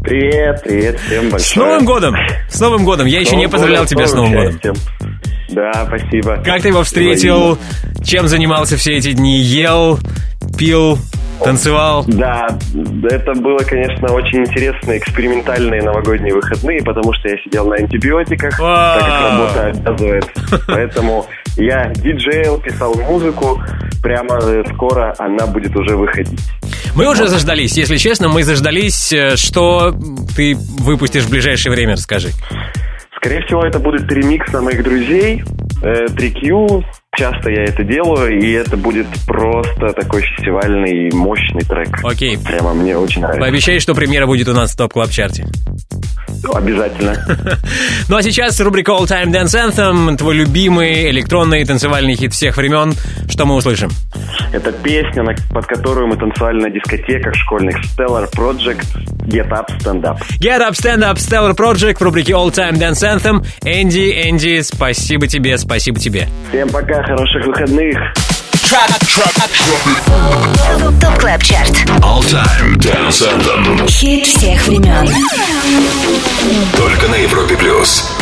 Привет, привет, всем большое. С Новым годом! С Новым годом! Я еще не поздравлял тебя с Новым годом. участием. Да, спасибо. Как ты его встретил? Чем занимался все эти дни? Ел, пил, танцевал? Да, это было, конечно, очень интересные экспериментальные новогодние выходные, потому что я сидел на антибиотиках, так как работа обязывает. Поэтому я диджейл, писал музыку, прямо э, скоро она будет уже выходить. Мы уже заждались, если честно, мы заждались, э, что ты выпустишь в ближайшее время, расскажи. Скорее всего, это будет ремикс на моих друзей, э, 3Q. Часто я это делаю, и это будет просто такой фестивальный мощный трек. Окей. Прямо мне очень нравится. Пообещай, что премьера будет у нас в топ клаб чарте Обязательно. Ну а сейчас рубрика All Time Dance Anthem, твой любимый электронный танцевальный хит всех времен. Что мы услышим? Это песня, под которую мы танцевали на дискотеках школьных Stellar Project Get Up, Stand Up. Get Up, Stand Up, Stellar Project в рубрике All Time Dance Anthem. Энди, Энди, спасибо тебе, спасибо тебе. Всем пока, хороших выходных. ТОП КЛАБ ЧАРТ All Time Dance Anthem. Хит всех времен Европе Плюс.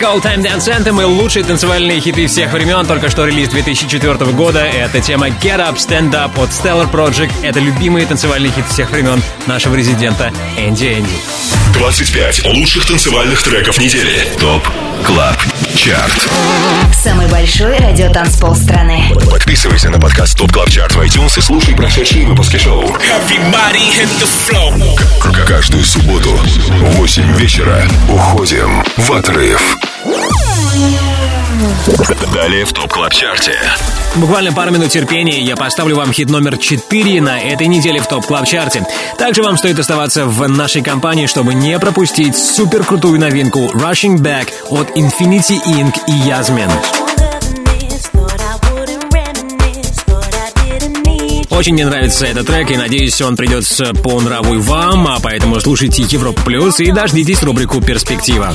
Рубрика All Time Dance Anthem и лучшие танцевальные хиты всех времен. Только что релиз 2004 года. Это тема Get Up, Stand Up от Stellar Project. Это любимый танцевальный хит всех времен нашего резидента Энди Энди. 25 лучших танцевальных треков недели. ТОП КЛАБ ЧАРТ. Самый большой радиотанцпол страны. Подписывайся на подкаст ТОП КЛАБ ЧАРТ в iTunes и слушай прошедшие выпуски шоу. Everybody hit the floor. К- Каждую субботу в 8 вечера уходим в отрыв. Далее в TOP Club Чарте. Буквально пару минут терпения, я поставлю вам хит номер 4 на этой неделе в TOP Club Чарте. Также вам стоит оставаться в нашей компании, чтобы не пропустить супер крутую новинку Rushing Back от Infinity Ink и Ясмин. Очень мне нравится этот трек, и надеюсь, он придется по нраву и вам, а поэтому слушайте Европа Плюс и дождитесь рубрику «Перспектива».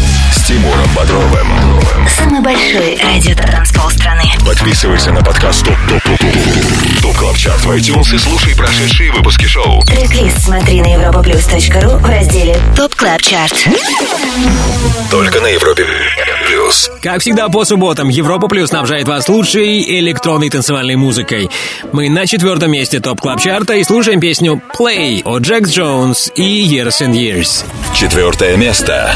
Тимуром Бодровым. Самый большой радиотанцпол страны. Подписывайся на подкаст Top Top Top Top Top Club Chart в iTunes и слушай прошедшие выпуски шоу. Трек-лист смотри на europaplus.ru в разделе Top Club Chart. Только на Европе Плюс. Как всегда по субботам, Европа Плюс снабжает вас лучшей электронной танцевальной музыкой. Мы на четвертом месте топ клаб чарта и слушаем песню Play от Джекс Джонс и Years and Years. Четвертое место.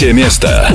Третье место.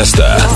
Место.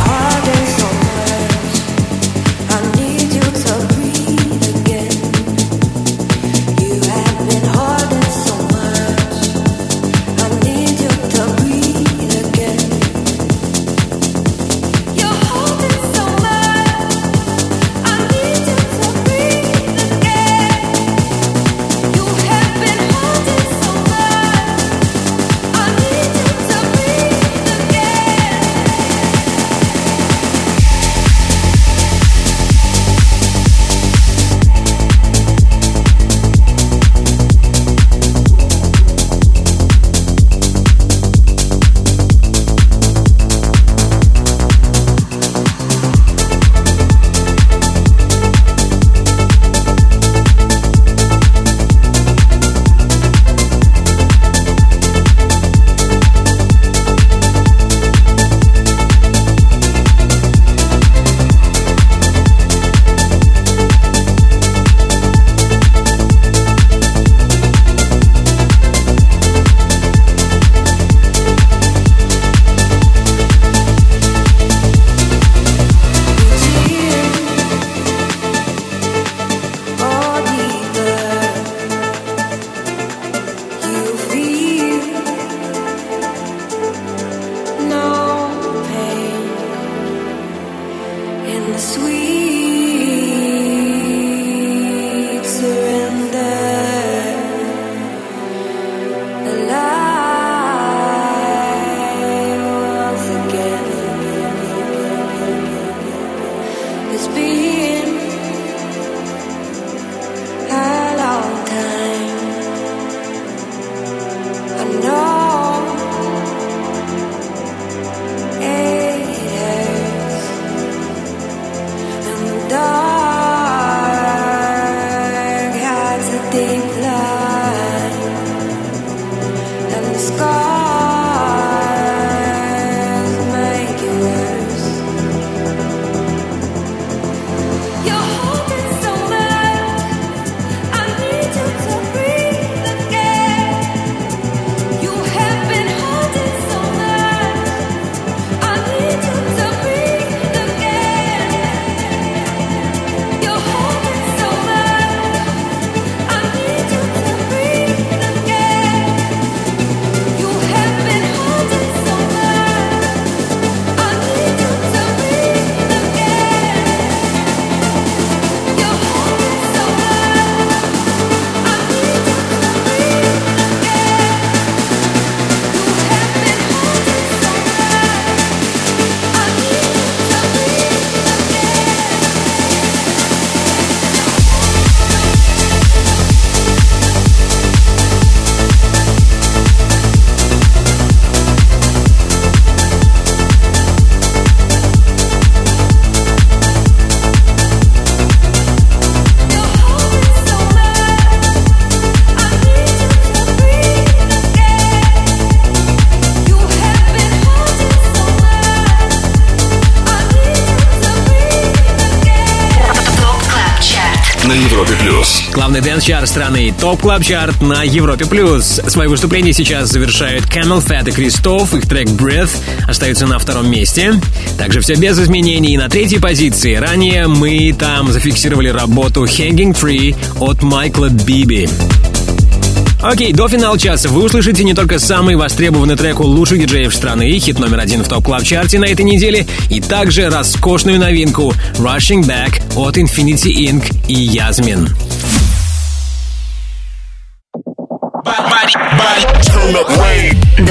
Dance-чарт страны Top Club Chart на Европе+. плюс. Свои выступления сейчас завершают CamelPhat и Кристоф. Их трек Breath остается на втором месте. Также все без изменений. На третьей позиции ранее мы там зафиксировали работу Hanging Tree от Майкла Биби. Окей, до финала часа вы услышите не только самый востребованный трек у лучших диджеев страны, хит номер один в Top Club Chart е на этой неделе, и также роскошную новинку Rushing Back от Infinity Ink и Yasmin.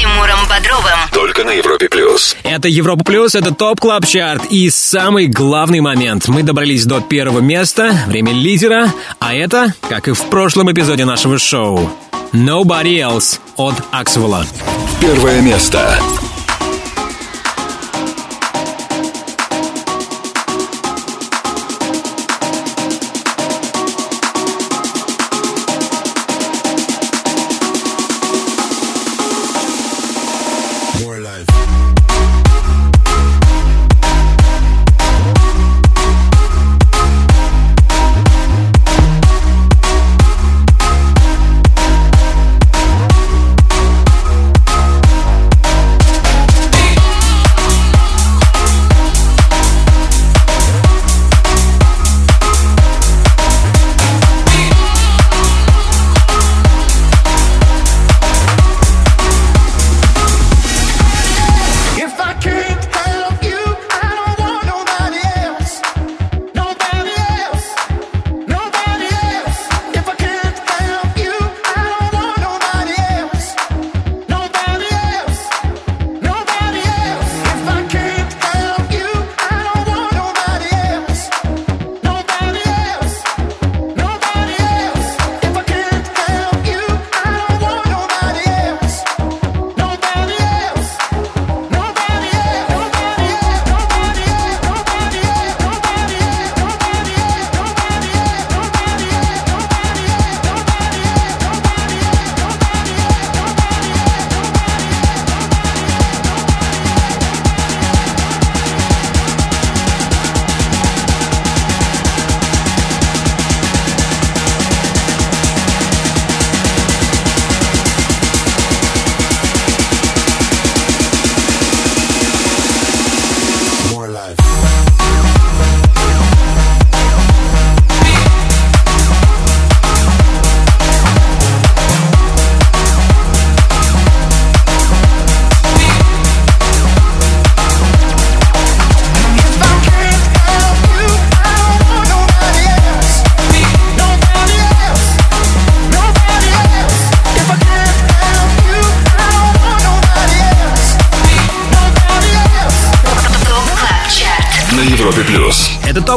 Тимуром Бодровым. Только на Европе плюс. Это Европа Плюс, это Top Club Chart. И самый главный момент. Мы добрались до первого места, время лидера. А это, как и в прошлом эпизоде нашего шоу, Nobody Else от Аксвелла. Первое место.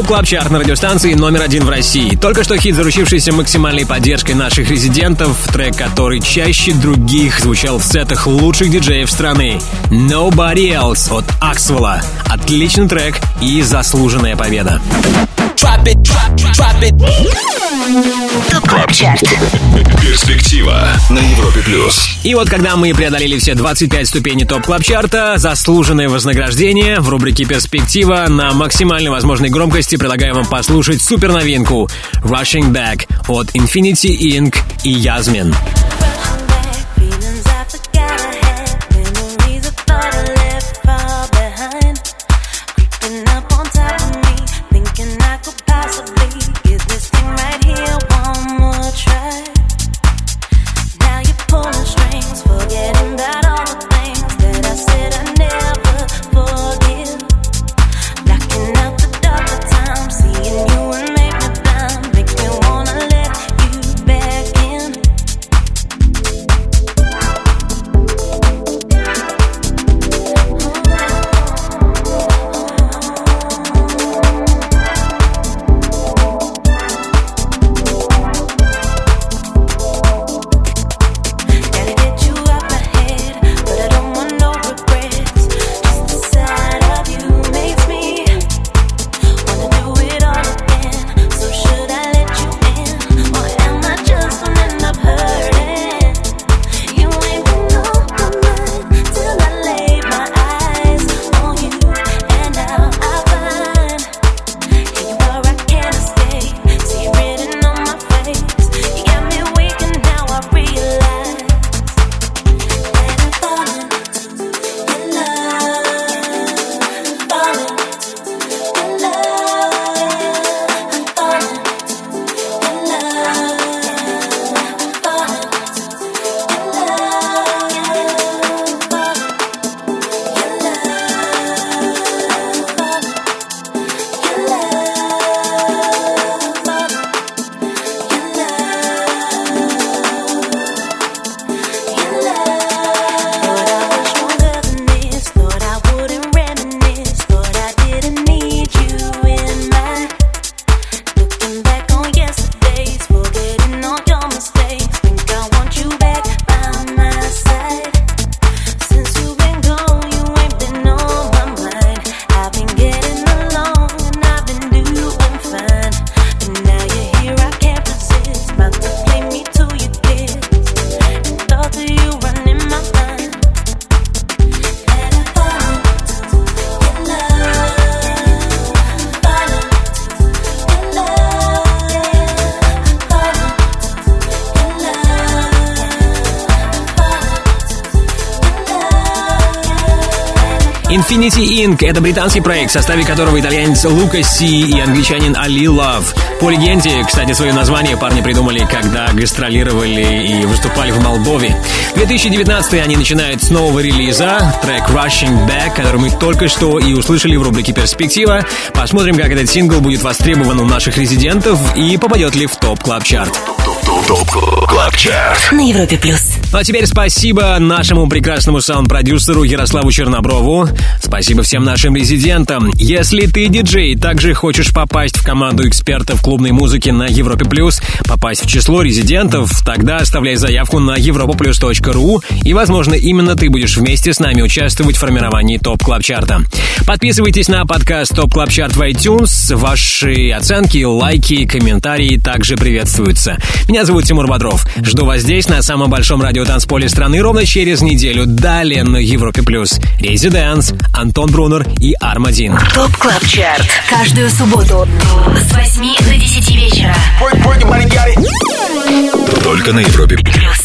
Top Club Chart на радиостанции номер один в России. Только что хит, заручившийся максимальной поддержкой наших резидентов, трек, который чаще других звучал в сетах лучших диджеев страны. Nobody Else от Аксвелла. Отличный трек и заслуженная победа. Top Club. Перспектива на Европе плюс. И вот когда мы преодолели все 25 ступеней Top Club Chart а заслуженное вознаграждение в рубрике «Перспектива» на максимально возможной громкости предлагаем вам послушать суперновинку «Rushing Back» от Infinity Inc. и Язмин. Ink — это британский проект, в составе которого итальянец Лука Си и англичанин Али Лав. По легенде, кстати, свое название парни придумали, когда гастролировали и выступали в Молдове. 2019 они начинают с нового релиза, трек Rushing Back, который мы только что и услышали в рубрике «Перспектива». Посмотрим, как этот сингл будет востребован у наших резидентов и попадет ли в Top Club Chart Top Club Chart На Европе плюс. Ну а теперь спасибо нашему прекрасному саунд-продюсеру Ярославу Черноброву. Спасибо всем нашим резидентам. Если ты диджей и также хочешь попасть в команду экспертов клубной музыки на Европе Плюс, попасть в число резидентов, тогда оставляй заявку на europaplus.ru и, возможно, именно ты будешь вместе с нами участвовать в формировании Top Club Chart а. Подписывайтесь на подкаст Top Club Chart в iTunes. Ваши оценки, лайки, комментарии также приветствуются. Меня зовут Тимур Бодров. Жду вас здесь, на самом большом радиотанцполе страны, ровно через неделю. Далее на Европе Плюс. Residance, Антон Брунер и Армадин. Top Club Chart. Каждую субботу с 8 до 10 вечера. Только на Европе Плюс.